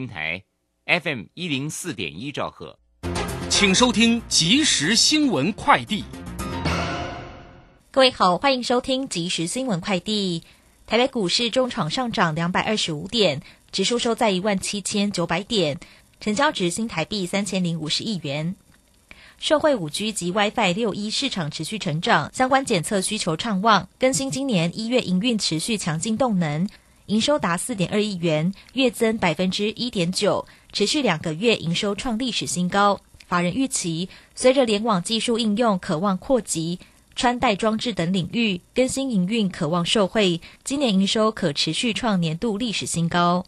平台 FM 一零四点一兆赫，请收听即时新闻快递。各位好，欢迎收听即时新闻快递。台北股市中场上涨两百二十五点，指数收在一万七千九百点，成交值新台币三千零五十亿元。社会五 G 及 WiFi 六一市场持续成长，相关检测需求畅旺，更新今年一月营运持续强劲动能。营收达四点二亿元，月增百分之一点九，持续两个月营收创历史新高。法人预期，随着联网技术应用渴望扩及穿戴装置等领域，更新营运渴望受惠，今年营收可持续创年度历史新高。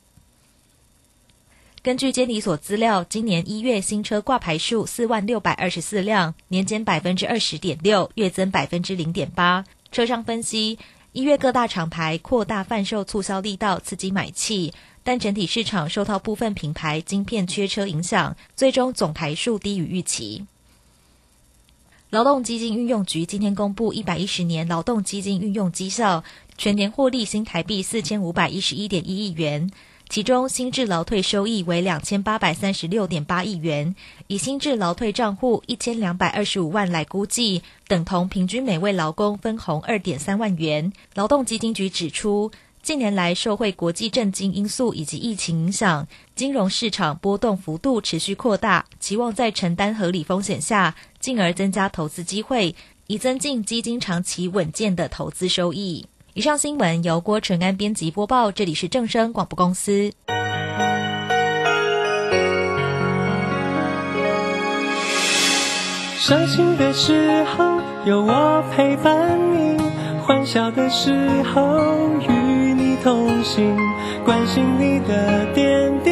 根据监理所资料，今年一月新车挂牌数四万六百二十四辆，年减百分之二十点六，月增百分之零点八。车商分析。一月各大厂牌扩大贩售促销力道，刺激买气，但整体市场受到部分品牌晶片缺车影响，最终总台数低于预期。劳动基金运用局今天公布一百一十年劳动基金运用绩效，全年获利新台币四千五百一十一点一亿元。其中，新制劳退收益为两千八百三十六点八亿元，以新制劳退账户一千两百二十五万来估计，等同平均每位劳工分红二点三万元。劳动基金局指出，近年来受惠国际政经因素以及疫情影响，金融市场波动幅度持续扩大，期望在承担合理风险下，进而增加投资机会，以增进基金长期稳健的投资收益。以上新闻由郭纯安编辑播报，这里是正声广播公司。伤心的时候有我陪伴你，欢笑的时候与你同行，关心你的点滴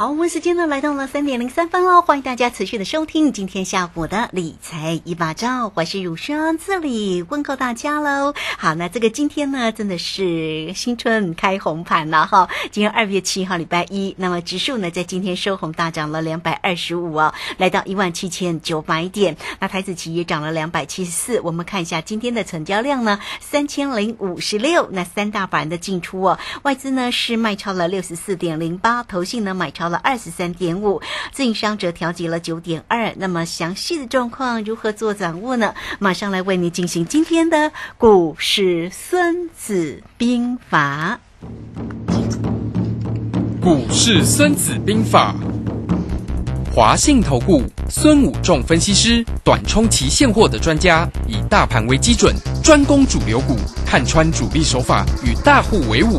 好，我们时间呢来到了三点零三分喽，欢迎大家持续的收听今天下午的理财一把照，我是乳霜，这里问候大家喽。好，那这个今天呢真的是新春开红盘了哈，今天二月七号礼拜一，那么指数呢在今天收红大涨了两百二十五哦，来到一万七千九百点。那台子期也涨了两百七十四，我们看一下今天的成交量呢三千零五十六，那三大板的进出哦，外资呢是卖超了六十四点零八，投信呢买超。了二十三点五，自营商则调节了九点二。那么详细的状况如何做掌握呢？马上来为你进行今天的股市孙子兵法。股市孙子兵法，华信投顾孙武仲分析师，短冲期现货的专家，以大盘为基准，专攻主流股，看穿主力手法，与大户为伍。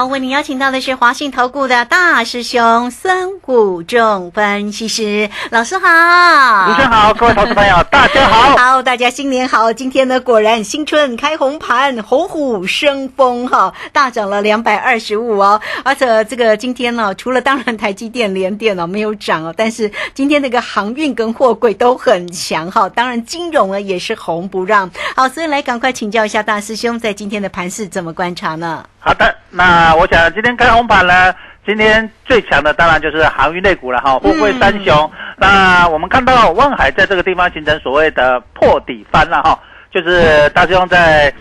好，为您邀请到的是华信投顾的大师兄孙谷仲分析师老师好，主持人好，各位投资朋友 大家好，好，大家新年好。今天呢，果然新春开红盘，虎虎生风哈，大涨了两百二十五哦。而且这个今天呢，除了当然台积电、联电哦没有涨哦，但是今天那个航运跟货柜都很强哈。当然金融呢也是红不让。好，所以来赶快请教一下大师兄，在今天的盘市怎么观察呢？好的，那我想今天开红盘呢，今天最强的当然就是航运类股了哈，富贵三雄。那我们看到万海在这个地方形成所谓的破底翻了哈，就是大师兄在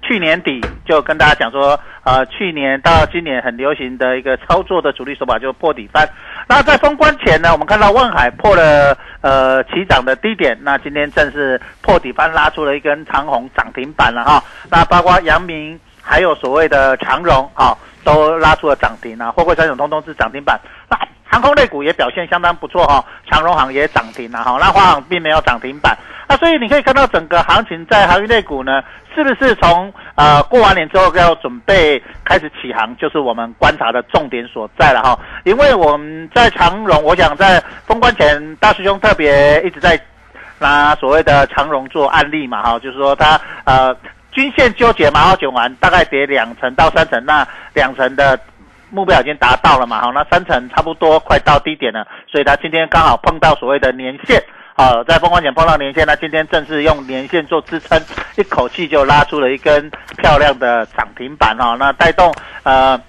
去年底就跟大家讲说，呃，去年到今年很流行的一个操作的主力手法就是破底翻。那在封关前呢，我们看到万海破了呃起涨的低点，那今天正是破底翻拉出了一根长红涨停板了哈。那包括阳明还有所谓的长荣啊。都拉出了涨停啊，货柜三种通通是涨停板。那航空类股也表现相当不错哈，长荣航也涨停了哈，那华航并没有涨停板。那所以你可以看到整个行情在航运类股呢，是不是从呃过完年之后要准备开始起航，就是我们观察的重点所在了哈。因为我们在长荣，我想在封关前，大师兄特别一直在拿所谓的长荣做案例嘛哈，就是说他呃。均线纠结嘛，好卷完，大概跌两成到三成，那两成的目标已经达到了嘛，好，那三成差不多快到低点了，所以它今天刚好碰到所谓的年线，好，在风光前碰到年线，那今天正是用年线做支撑，一口气就拉出了一根漂亮的涨停板哈，那带动呃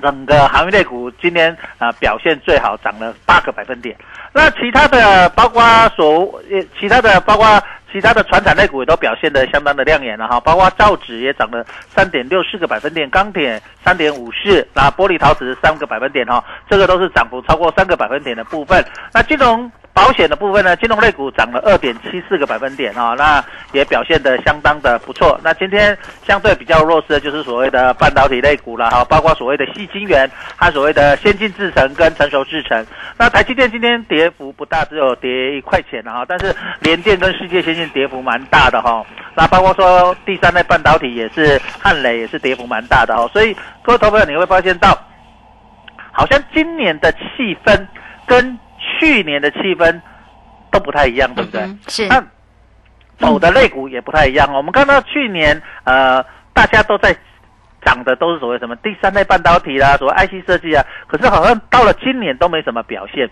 整个行业类股今天啊表现最好，涨了八个百分点，那其他的包括所其他的包括。其他的船产类股也都表现得相当的亮眼了哈，包括造纸也涨了三点六四个百分点，钢铁三点五四，那玻璃陶瓷三个百分点哈，这个都是涨幅超过三个百分点的部分。那金融。保险的部分呢，金融类股涨了二点七四个百分点啊，那也表现得相当的不错。那今天相对比较弱势的就是所谓的半导体类股了哈，包括所谓的细晶圆它所谓的先进制程跟成熟制程。那台积电今天跌幅不大，只有跌一块钱啊，但是联电跟世界先进跌幅蛮大的哈。那包括说第三代半导体也是汉磊也是跌幅蛮大的哈，所以各位投朋友你会发现到，好像今年的气氛跟去年的气氛都不太一样，对不对？是。那走的类股也不太一样。我们看到去年呃，大家都在涨的都是所谓什么第三代半导体啦，所谓 IC 设计啊，可是好像到了今年都没什么表现。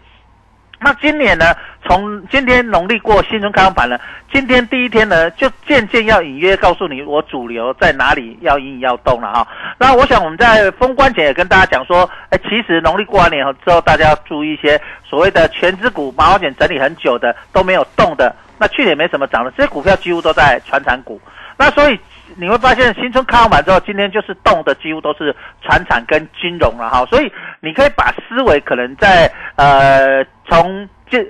那今年呢？从今天农历过新春开盘了，今天第一天呢，就渐渐要隐约告诉你，我主流在哪里要隐隐要动了哈。那我想我们在封关前也跟大家讲说，哎，其实农历过完年之后，大家要注意一些所谓的全资股、毛险整理很久的都没有动的，那去年没什么涨的，这些股票几乎都在传产股。那所以你会发现新春看完之后，今天就是动的几乎都是传产跟金融了哈。所以你可以把思维可能在呃。从这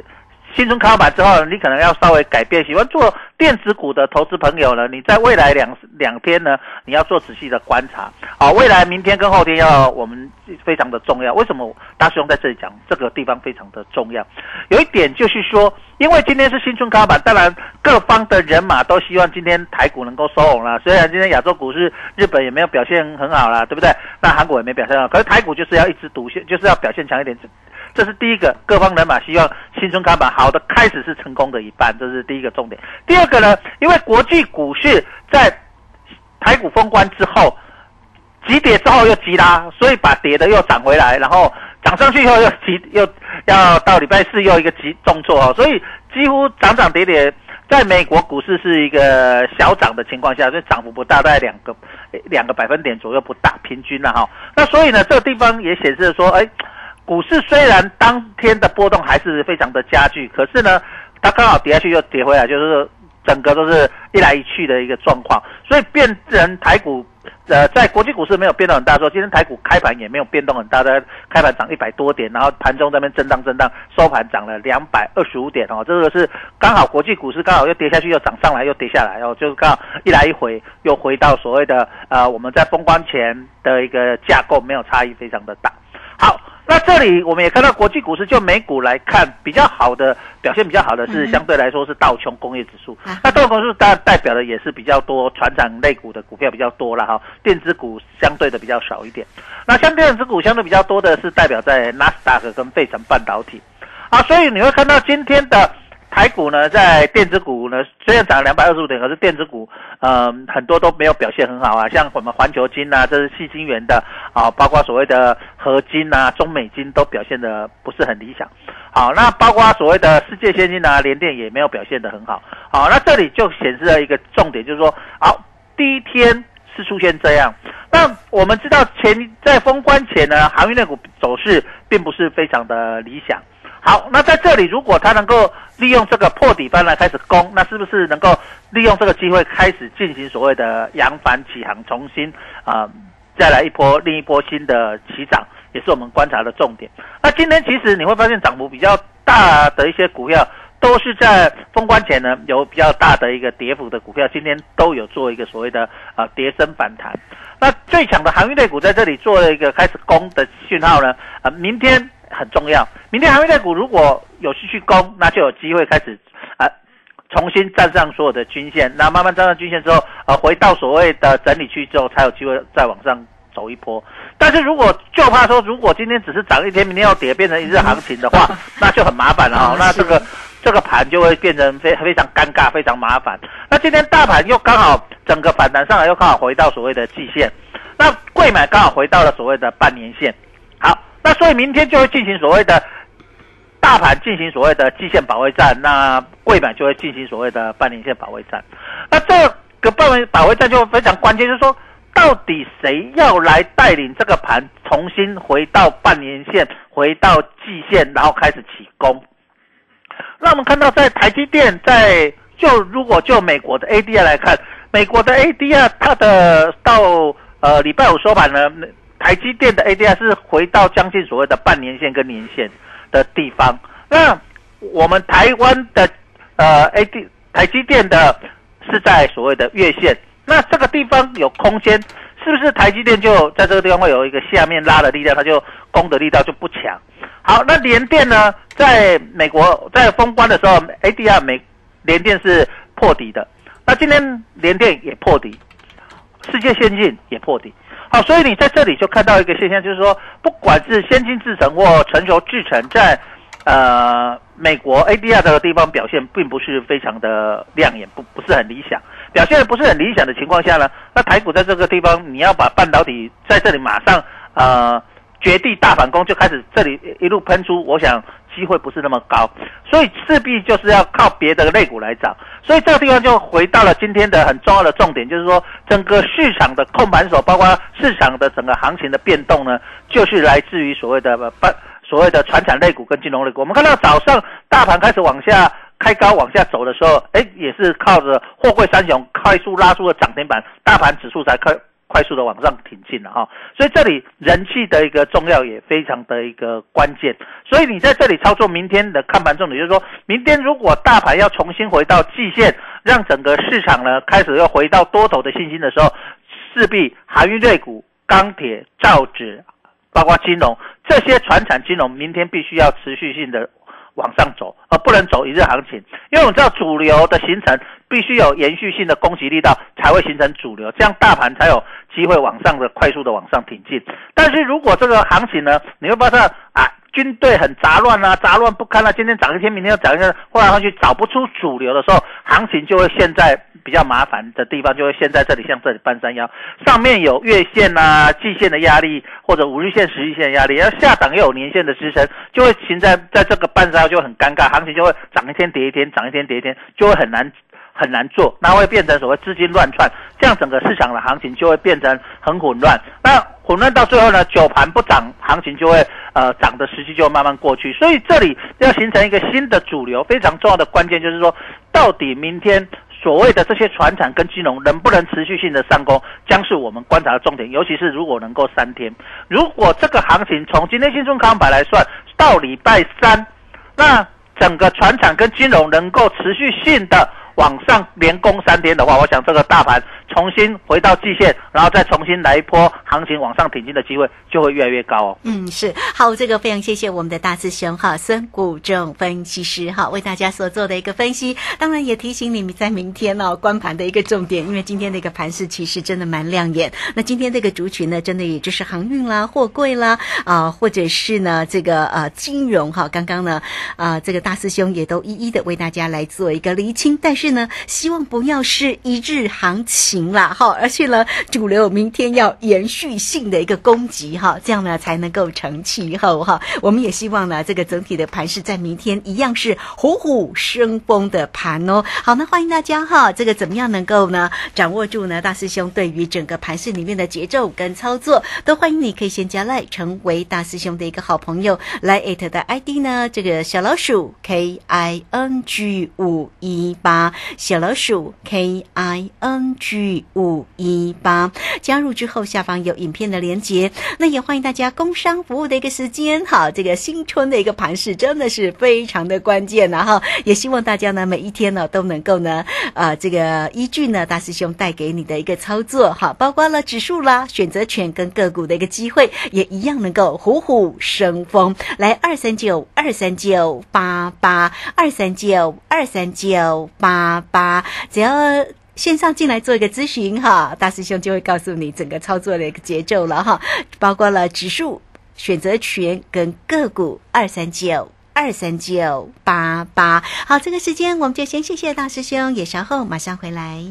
新春开板之后，你可能要稍微改变。喜欢做电子股的投资朋友呢，你在未来两两天呢，你要做仔细的观察。好，未来明天跟后天要我们非常的重要。为什么大师兄在这里讲这个地方非常的重要？有一点就是说，因为今天是新春开板，当然各方的人马都希望今天台股能够收红了。虽然今天亚洲股市日本也没有表现很好啦，对不对？那韩国也没表现好，可是台股就是要一枝独秀，就是要表现强一点。这是第一个，各方人马希望新春开盘好的开始是成功的一半，这是第一个重点。第二个呢，因为国际股市在台股封关之后急跌之后又急拉，所以把跌的又涨回来，然后涨上去以后又急又要到礼拜四又一个急动作哦，所以几乎涨涨跌跌，在美国股市是一个小涨的情况下，所以涨幅不大，大概两个两个百分点左右不大，平均了哈。那所以呢，这个地方也显示说，哎。股市虽然当天的波动还是非常的加剧，可是呢，它刚好跌下去又跌回来，就是整个都是一来一去的一个状况，所以变成台股，呃，在国际股市没有变动很大，说今天台股开盘也没有变动很大，的开盘涨一百多点，然后盘中这边震荡震荡，收盘涨了两百二十五点哦，这个是刚好国际股市刚好又跌下去又涨上来又跌下来，哦，就是刚好一来一回又回到所谓的呃我们在封关前的一个架构没有差异非常的大，那这里我们也看到国际股市，就美股来看，比较好的表现比较好的是相对来说是道琼工业指数。那道琼指数代代表的也是比较多船长类股的股票比较多了哈，电子股相对的比较少一点。那像电子股相对比较多的是代表在纳斯达克跟费城半导体。啊，所以你会看到今天的。台股呢，在电子股呢，虽然涨了两百二十五点，可是电子股，嗯，很多都没有表现很好啊。像我们环球金呐，这是细晶元的啊，包括所谓的合金呐、中美金都表现的不是很理想。好，那包括所谓的世界先进啊、联电也没有表现的很好。好，那这里就显示了一个重点，就是说，好，第一天是出现这样。那我们知道前在封关前呢，航运类股走势并不是非常的理想。好，那在这里如果它能够利用这个破底翻来开始攻，那是不是能够利用这个机会开始进行所谓的扬帆起航，重新啊、再来一波另一波新的起涨，也是我们观察的重点。那今天其实你会发现涨幅比较大的一些股票，都是在封关前呢有比较大的一个跌幅的股票，今天都有做一个所谓的啊跌升反弹。那最强的航运类股在这里做了一个开始攻的讯号呢，啊，明天很重要。明天航运类股如果有继续攻，那就有机会开始啊重新站上所有的均线。那慢慢站上均线之后，呃，回到所谓的整理区之后，才有机会再往上走一波。但是如果就怕说，如果今天只是涨一天，明天要跌，变成一日行情的话，那就很麻烦了哦。那这个这个盘就会变成非非常尴尬，非常麻烦。那今天大盘又刚好整个反弹上来，又刚好回到所谓的季线，那贵买刚好回到了所谓的半年线。那所以明天就会进行所谓的大盘进行所谓的季线保卫战，那贵买就会进行所谓的半年线保卫战。那这个半年保卫战就非常关键，就是说到底谁要来带领这个盘重新回到半年线，回到季线，然后开始起攻。那我们看到，在台积电，在就如果就美国的 ADR 来看，美国的 ADR 它的到呃礼拜五收盘呢，台积电的 ADR 是回到将近所谓的半年线跟年线的地方。那我们台湾的呃 AD 台积电的是在所谓的月线，那这个地方有空间，是不是台积电就在这个地方会有一个下面拉的力量，它就攻的力道就不强？好，那联电呢，在美国在封关的时候，ADR 美联电是破底的，那今天联电也破底，世界先进也破底。所以你在这里就看到一个现象，就是说，不管是先进制程或成熟制程，在呃美国 ADR 这个地方表现并不是非常的亮眼，不不是很理想。表现的不是很理想的情况下呢，那台股在这个地方，你要把半导体在这里马上呃绝地大反攻，就开始这里一路喷出，我想机会不是那么高，所以势必就是要靠别的类股来涨。所以这个地方就回到了今天的很重要的重点，就是说整个市场的控盘手，包括市场的整个行情的变动呢，就是来自于所谓的半所谓的传产类股跟金融类股。我们看到早上大盘开始往下。开高往下走的时候，哎，也是靠着货柜三雄快速拉出了涨停板，大盘指数才快快速的往上挺进了哈。所以这里人气的一个重要也非常的一个关键。所以你在这里操作明天的看盘重点，就是说明天如果大盘要重新回到季线，让整个市场呢开始要回到多头的信心的时候，势必航运类股、钢铁、造纸，包括金融这些传产金融，明天必须要持续性的。往上走，而不能走一日行情，因为我们知道主流的形成必须有延续性的攻击力道，才会形成主流，这样大盘才有机会往上的快速的往上挺进。但是如果这个行情呢，你会发现啊，军队很杂乱啊，杂乱不堪啊，今天涨一天，明天又涨一天，后来上去找不出主流的时候，行情就会陷在比较麻烦的地方，就会陷在这里，像这里半山腰，上面有月线啊、季线的压力，或者五日线、十日线的压力，要下档又有年线的支撑，就会形在在这个半山腰就很尴尬，行情就会涨一天跌一天，涨一天跌一天，就会很难很难做，那会变成所谓资金乱窜，这样整个市场的行情就会变成很混乱。那混乱到最后呢，九盘不涨，行情就会呃涨的时期就慢慢过去。所以这里要形成一个新的主流，非常重要的关键就是说，到底明天所谓的这些船产跟金融能不能持续性的上攻，将是我们观察的重点。尤其是如果能够三天，如果这个行情从今天新春康盘来算到礼拜三，那整个船产跟金融能够持续性的往上连攻三天的话，我想这个大盘重新回到季线，然后再重新来一波行情往上挺进的机会就会越来越高哦。嗯，是好，这个非常谢谢我们的大师兄哈，孙谷正分析师哈，为大家所做的一个分析。当然也提醒你们在明天哦关盘的一个重点，因为今天的一个盘势其实真的蛮亮眼。那今天这个族群呢，真的也就是航运啦、货柜啦啊、或者是呢这个呃金融哈，刚刚呢啊、这个大师兄也都一一的为大家来做一个厘清。但是呢，希望不要是一日行情。啦，哈，而且呢，主流明天要延续性的一个攻击哈，这样呢才能够成气候哈。我们也希望呢，这个整体的盘势在明天一样是虎虎生风的盘哦。好，那欢迎大家哈，这个怎么样能够呢掌握住呢？大师兄对于整个盘势里面的节奏跟操作，都欢迎你可以先加来成为大师兄的一个好朋友，来艾特的 ID 呢，这个小老鼠 K I N G 五一八，小老鼠 K I N G 五一八，加入之后下方有影片的连接，那也欢迎大家工商服务的一个时间，好，这个新春的一个盘势真的是非常的关键然后，也希望大家呢每一天呢都能够呢，呃，这个依据呢大师兄带给你的一个操作哈，包括了指数啦、选择权跟个股的一个机会，也一样能够虎虎生风。来二三九二三九八八二三九二三九八。八八，只要。线上进来做一个咨询哈，大师兄就会告诉你整个操作的一个节奏了哈，包括了指数、选择权跟个股二三九二三九八八。好，这个时间我们就先谢谢大师兄，也稍后马上回来。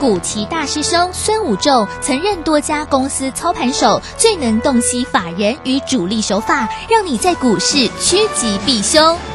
古奇大师兄孙武仲曾任多家公司操盘手，最能洞悉法人与主力手法，让你在股市趋吉避凶。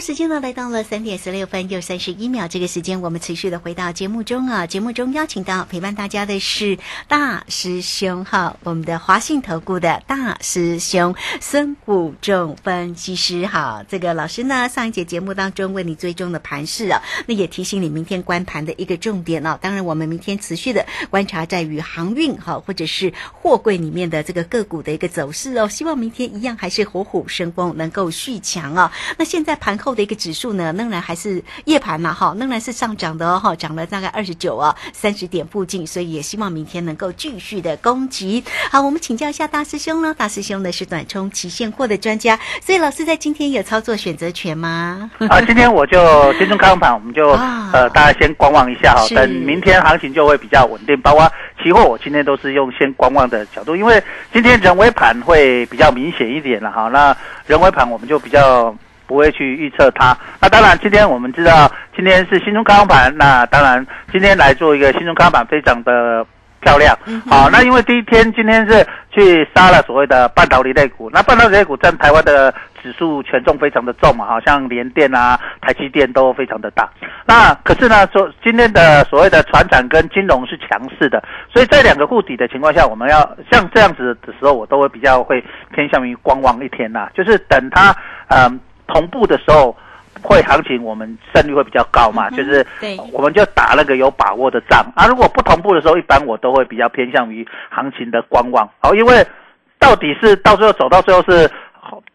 时间呢来到了三点十六分又三十一秒，这个时间我们持续的回到节目中啊。节目中邀请到陪伴大家的是大师兄哈，我们的华信投顾的大师兄孙武仲分析师哈。这个老师呢上一节节目当中为你追踪的盘势啊，那也提醒你明天观盘的一个重点哦。当然我们明天持续的观察在于航运哈，或者是货柜里面的这个个股的一个走势哦。希望明天一样还是虎虎生风，能够续强哦。那现在盘后。的一个指数呢，仍然还是夜盘嘛，哈，仍然是上涨的哦，哈，涨了大概二十九啊，三十点附近，所以也希望明天能够继续的攻击。好，我们请教一下大师兄呢，大师兄呢是短冲期现货的专家，所以老师在今天有操作选择权吗？啊，今天我就先中开盘，我们就呃大家先观望一下哈，等明天行情就会比较稳定。包括期货，我今天都是用先观望的角度，因为今天人为盘会比较明显一点了哈，那人为盘我们就比较。不会去预测它。那当然，今天我们知道今天是新中康盘，那当然今天来做一个新中康盘，非常的漂亮。好，那因为第一天今天是去杀了所谓的半导体类股，那半导体类股占台湾的指数权重非常的重嘛，好像联电啊、台积电都非常的大。那可是呢，说今天的所谓的船产跟金融是强势的，所以在两个护底的情况下，我们要像这样子的时候，我都会比较会偏向于观望一天呐，就是等它嗯。同步的时候，会行情我们胜率会比较高嘛，就是我们就打那个有把握的仗啊。如果不同步的时候，一般我都会比较偏向于行情的观望。好，因为到底是到最后走到最后是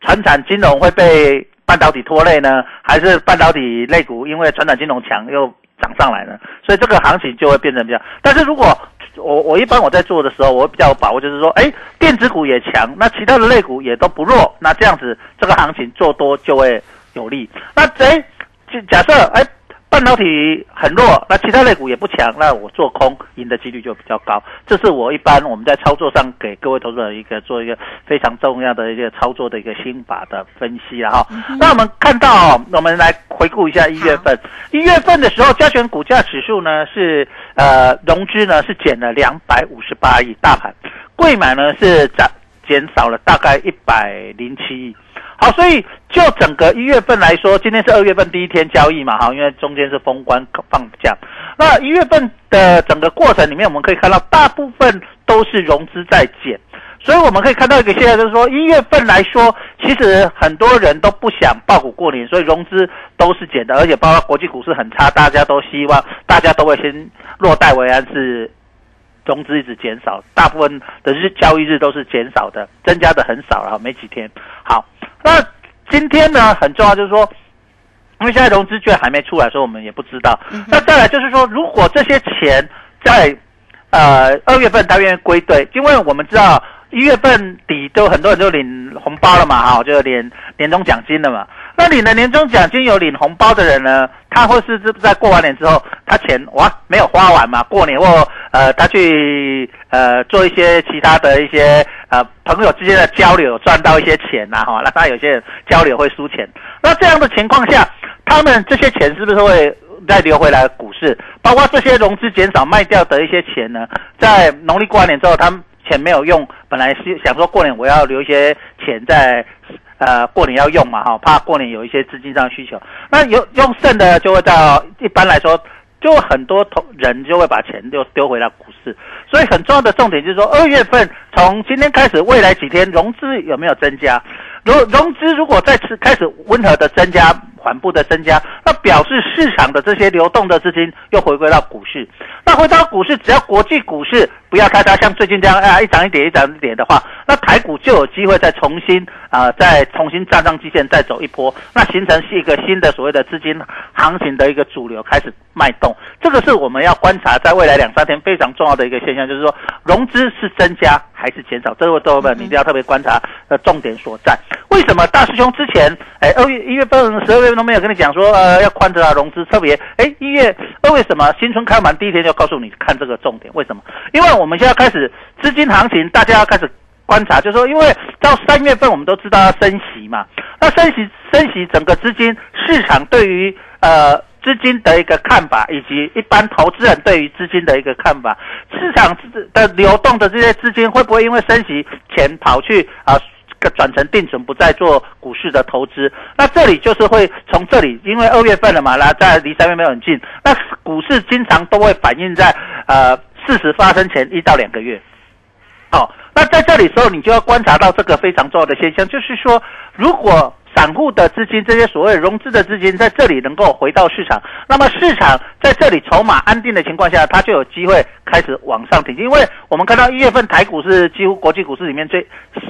传产金融会被半导体拖累呢，还是半导体类股因为传产金融强又涨上来呢？所以这个行情就会变成比较。但是如果我我一般我在做的时候，我比较把握，就是说，哎，电子股也强，那其他的类股也都不弱，那这样子这个行情做多就会有利。那哎，假设哎。半导体很弱，那其他类股也不强，那我做空赢的几率就比较高。这是我一般我们在操作上给各位投资者一个做一个非常重要的一个操作的一个心法的分析了哈。那我们看到，我们来回顾一下一月份，一月份的时候，加权股价指数呢是呃融资呢是减了两百五十八亿，大盘贵买呢是涨减少了大概一百零七亿。好，所以就整个一月份来说，今天是二月份第一天交易嘛，哈，因为中间是封关放假。那一月份的整个过程里面，我们可以看到大部分都是融资在减，所以我们可以看到一个现象，就是说一月份来说，其实很多人都不想爆股过年，所以融资都是减的，而且包括国际股市很差，大家都希望大家都会先落袋为安，是融资一直减少，大部分的日交易日都是减少的，增加的很少了，没几天。好。那今天呢，很重要，就是说，因为现在融资券还没出来，所以我们也不知道。那再来就是说，如果这些钱在呃二月份它愿意归队，因为我们知道一月份底都很多人都领红包了嘛，哈，就领年终奖金了嘛。那领了年终奖金有领红包的人呢，他或是是在过完年之后，他钱哇没有花完嘛，过年或呃他去呃做一些其他的一些呃朋友之间的交流，赚到一些钱呐哈，那他有些人交流会输钱，那这样的情况下，他们这些钱是不是会再流回来股市？包括这些融资减少卖掉的一些钱呢，在农历过完年之后，他们钱没有用，本来是想说过年我要留一些钱在。呃，过年要用嘛，哈，怕过年有一些资金上需求，那有用剩的就会到，一般来说，就很多同人就会把钱就丢回到股市，所以很重要的重点就是说，二月份从今天开始，未来几天融资有没有增加？融融资如果再次开始温和的增加。缓步的增加，那表示市场的这些流动的资金又回归到股市。那回到股市，只要国际股市不要太大，像最近这样啊一涨一跌一涨一跌的话，那台股就有机会再重新啊再重新站上基线，再走一波，那形成是一个新的所谓的资金行情的一个主流开始脉动。这个是我们要观察在未来两三天非常重要的一个现象，就是说融资是增加还是减少，这个都们你一定要特别观察的重点所在。为什么大师兄之前哎二月一月份十二月份？都没有跟你讲说，呃，要宽着啊，融资特别，哎，一月二为什么新春开盘第一天就告诉你看这个重点？为什么？因为我我们现在开始资金行情，大家要开始观察，就是说，因为到三月份我们都知道要升息嘛，那升息升息，整个资金市场对于呃资金的一个看法，以及一般投资人对于资金的一个看法，市场的流动的这些资金会不会因为升息钱跑去啊？转成定存，不再做股市的投资。那这里就是会从这里，因为二月份了嘛，那在离三月份很近。那股市经常都会反映在呃事实发生前一到两个月。好，那在这里时候，你就要观察到这个非常重要的现象，就是说如果。散户的资金，这些所谓融资的资金，在这里能够回到市场，那么市场在这里筹码安定的情况下，它就有机会开始往上挺进。因为我们看到一月份台股是几乎国际股市里面最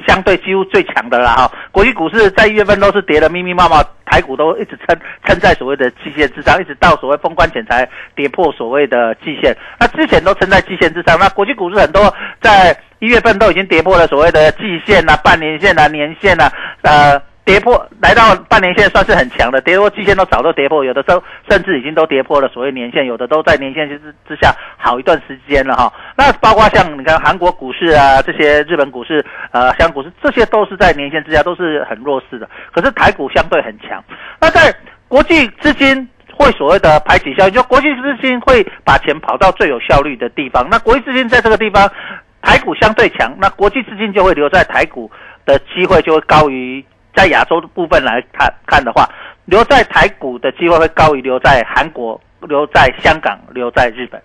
相对几乎最强的了哈，国际股市在一月份都是跌的密密麻麻，台股都一直撑撑在所谓的季线之上，一直到所谓封关前才跌破所谓的季线。那之前都撑在季线之上，那国际股市很多在一月份都已经跌破了所谓的季线啊、半年线啊、年线啊，呃。跌破来到半年线算是很强的，跌破季线都早都跌破，有的时候甚至已经都跌破了所谓年线，有的都在年线之之下好一段时间了哈。那包括像你看韩国股市啊，这些日本股市、呃香港股市，这些都是在年线之下都是很弱势的。可是台股相对很强。那在国际资金会所谓的排挤效应，就国际资金会把钱跑到最有效率的地方。那国际资金在这个地方，台股相对强，那国际资金就会留在台股的机会就会高于。在亚洲的部分来看看的话，留在台股的机会会高于留在韩国、留在香港、留在日本。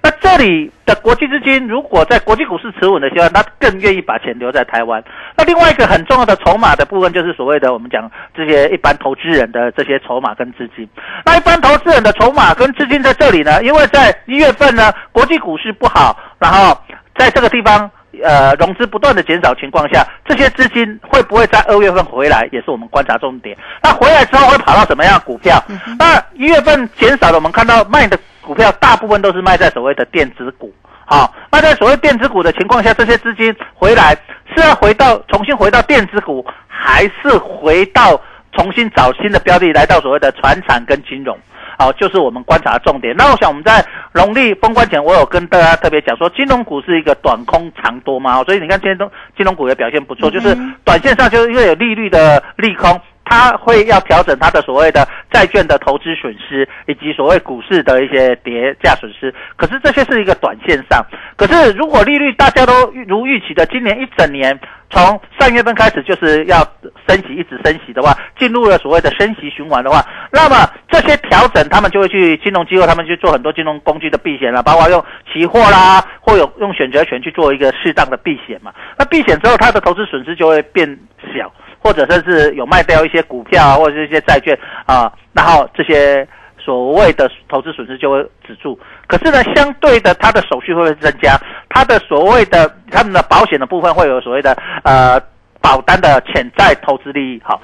那这里的国际资金如果在国际股市持稳的情况，他更愿意把钱留在台湾。那另外一个很重要的筹码的部分，就是所谓的我们讲这些一般投资人的这些筹码跟资金。那一般投资人的筹码跟资金在这里呢，因为在一月份呢，国际股市不好，然后在这个地方。呃，融资不断的减少情况下，这些资金会不会在二月份回来，也是我们观察重点。那回来之后会跑到什么样的股票？那一月份减少了，我们看到卖的股票大部分都是卖在所谓的电子股。好，那在所谓电子股的情况下，这些资金回来是要回到重新回到电子股，还是回到重新找新的标的，来到所谓的船产跟金融？好，就是我们观察的重点。那我想我们在农历封关前，我有跟大家特别讲说，金融股是一个短空长多嘛，所以你看今天都金融股也表现不错，就是短线上就是因为有利率的利空。它会要调整它的所谓的债券的投资损失，以及所谓股市的一些跌价损失。可是这些是一个短线上。可是如果利率大家都如预期的，今年一整年从三月份开始就是要升息，一直升息的话，进入了所谓的升息循环的话，那么这些调整他们就会去金融机构，他们去做很多金融工具的避险了，包括用期货啦，或有用选择权去做一个适当的避险嘛。那避险之后，它的投资损失就会变小。或者说是有卖掉一些股票啊，或者是一些债券啊，然后这些所谓的投资损失就会止住。可是呢，相对的，它的手续会增加，它的所谓的他们的保险的部分会有所谓的呃保单的潜在投资利益。好，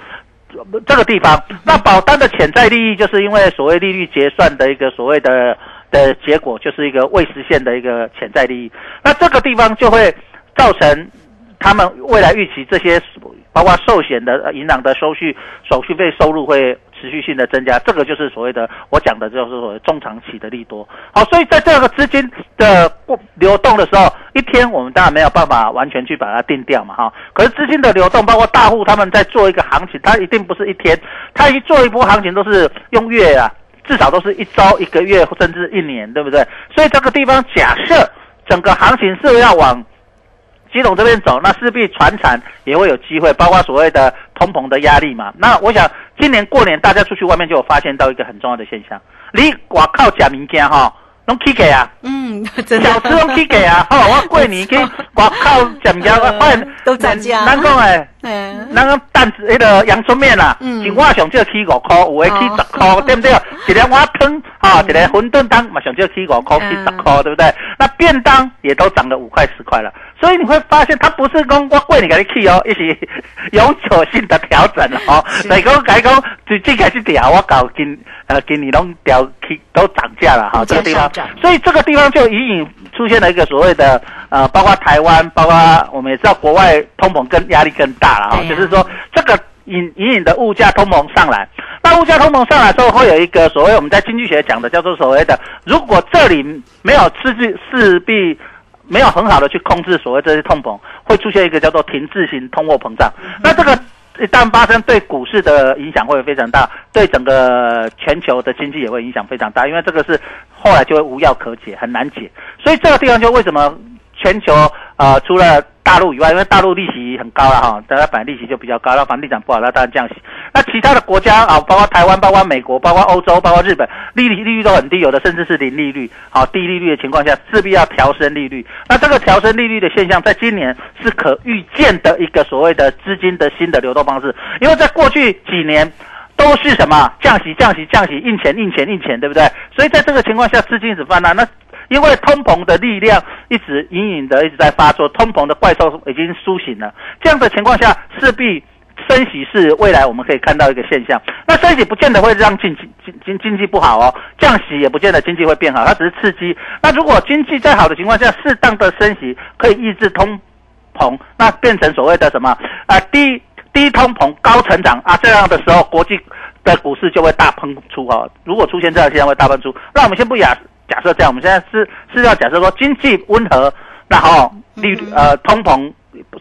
这个地方，那保单的潜在利益就是因为所谓利率结算的一个所谓的。的结果就是一个未实现的一个潜在利益。那这个地方就会造成他们未来预期这些，包括寿险的呃银行的收续手续费收入会持续性的增加，这个就是所谓的我讲的就是所谓中长期的利多。好，所以在这个资金的过流动的时候，一天我们当然没有办法完全去把它定掉嘛，哈。可是资金的流动，包括大户他们在做一个行情，它一定不是一天，它一做一波行情都是用月啊，至少都是一周、一个月甚至一年，对不对？所以这个地方假设整个行情是要往基隆这边走，那势必船产也会有机会，包括所谓的通膨的压力嘛。那我想今年过年大家出去外面就有发现到一个很重要的现象，你外靠假民间哈，拢起价啊，嗯，真的小吃拢起价啊，吼，我过年去外靠假民间，我发现都涨价难讲诶。嗯，咱个蛋子迄个阳春面啦，嗯。一碗上少起五块，有诶起十块，对不对？一个碗汤啊，一个馄饨汤嘛上少起五块，起十块，对不对？那便当也都涨了五块十块了，所以你会发现它不是讲我贵你给你去哦，一是永久性的调整哦。所以讲改讲最最开始调，我搞今呃今年拢调起都涨价了哈，这个地方，所以这个地方就隐隐出现了一个所谓的呃，包括台湾，包括我们也知道国外通膨更压力更大了哈，对啊就是说这个隐隐隐的物价通膨上来，那物价通膨上来之后，会有一个所谓我们在经济学讲的叫做所谓的，如果这里没有刺激，势必没有很好的去控制所谓这些通膨，会出现一个叫做停滞型通货膨胀。那这个一旦发生，对股市的影响会非常大，对整个全球的经济也会影响非常大，因为这个是后来就会无药可解，很难解。所以这个地方就为什么全球呃除了大陆以外，因为大陆利息很高了哈，大家本来利息就比较高，那房地产不好，那当然降息。那其他的国家啊，包括台湾、包括美国、包括欧洲、包括日本，利率利率都很低，有的甚至是零利率。好，低利率的情况下，势必要调升利率。那这个调升利率的现象，在今年是可预见的一个所谓的资金的新的流动方式，因为在过去几年。都是什么降息、降息、降息，印钱、印钱、印钱，对不对？所以在这个情况下，资金一直泛滥。那因为通膨的力量一直隐隐的一直在发作，通膨的怪兽已经苏醒了。这样的情况下，势必升息是未来我们可以看到一个现象。那升息不见得会让经济经经经济不好哦，降息也不见得经济会变好，它只是刺激。那如果经济在好的情况下，适当的升息可以抑制通膨，那变成所谓的什么啊、低低通膨高成长啊，这样的时候国际的股市就会大喷出哦。如果出现这样现象会大喷出，那我们先不假假设这样，我们现在是是要假设说经济温和，然后利率呃通膨。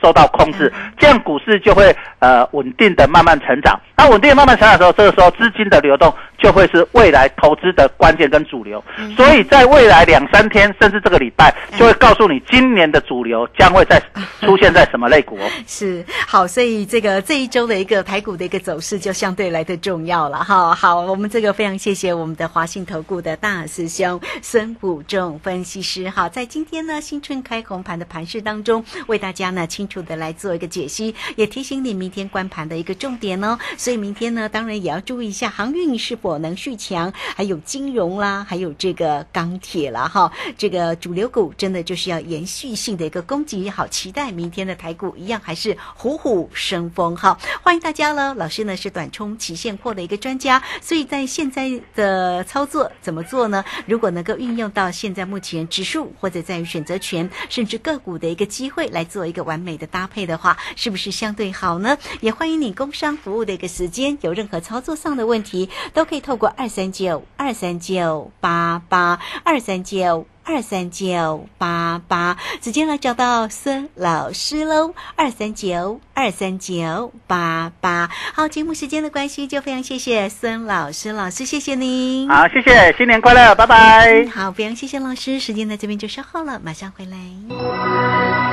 受到控制，这样股市就会呃稳定的慢慢成长。那稳定的慢慢成长的时候，这个时候资金的流动就会是未来投资的关键跟主流。所以在未来两三天，甚至这个礼拜，就会告诉你今年的主流将会在出现在什么类股哦。是好，所以这个这一周的一个台股的一个走势就相对来的重要了哈。好，我们这个非常谢谢我们的华信投顾的大师兄孙武仲分析师哈，在今天呢新春开红盘的盘势当中，为大家呢清楚的来做一个解析，也提醒你明天关盘的一个重点哦。所以明天呢，当然也要注意一下航运是否能续强，还有金融啦，还有这个钢铁啦哈，这个主流股真的就是要延续性的一个攻击，好期待明天的台股一样还是虎虎生风哈。欢迎大家喽，老师呢是短冲期现货的一个专家，所以在现在的操作怎么做呢？如果能够运用到现在目前指数或者在于选择权甚至个股的一个机会来做一个完美的搭配的话，是不是相对好呢？也欢迎你工商服务的一个时间，有任何操作上的问题，都可以透过二三九二三九八八二三九。二三九八八，直接来找到孙老师喽，二三九二三九八八。好，节目时间的关系，就非常谢谢孙老师，老师谢谢您。好，谢谢，新年快乐，拜拜。好，非常谢谢老师，时间在这边就稍后了，马上回来。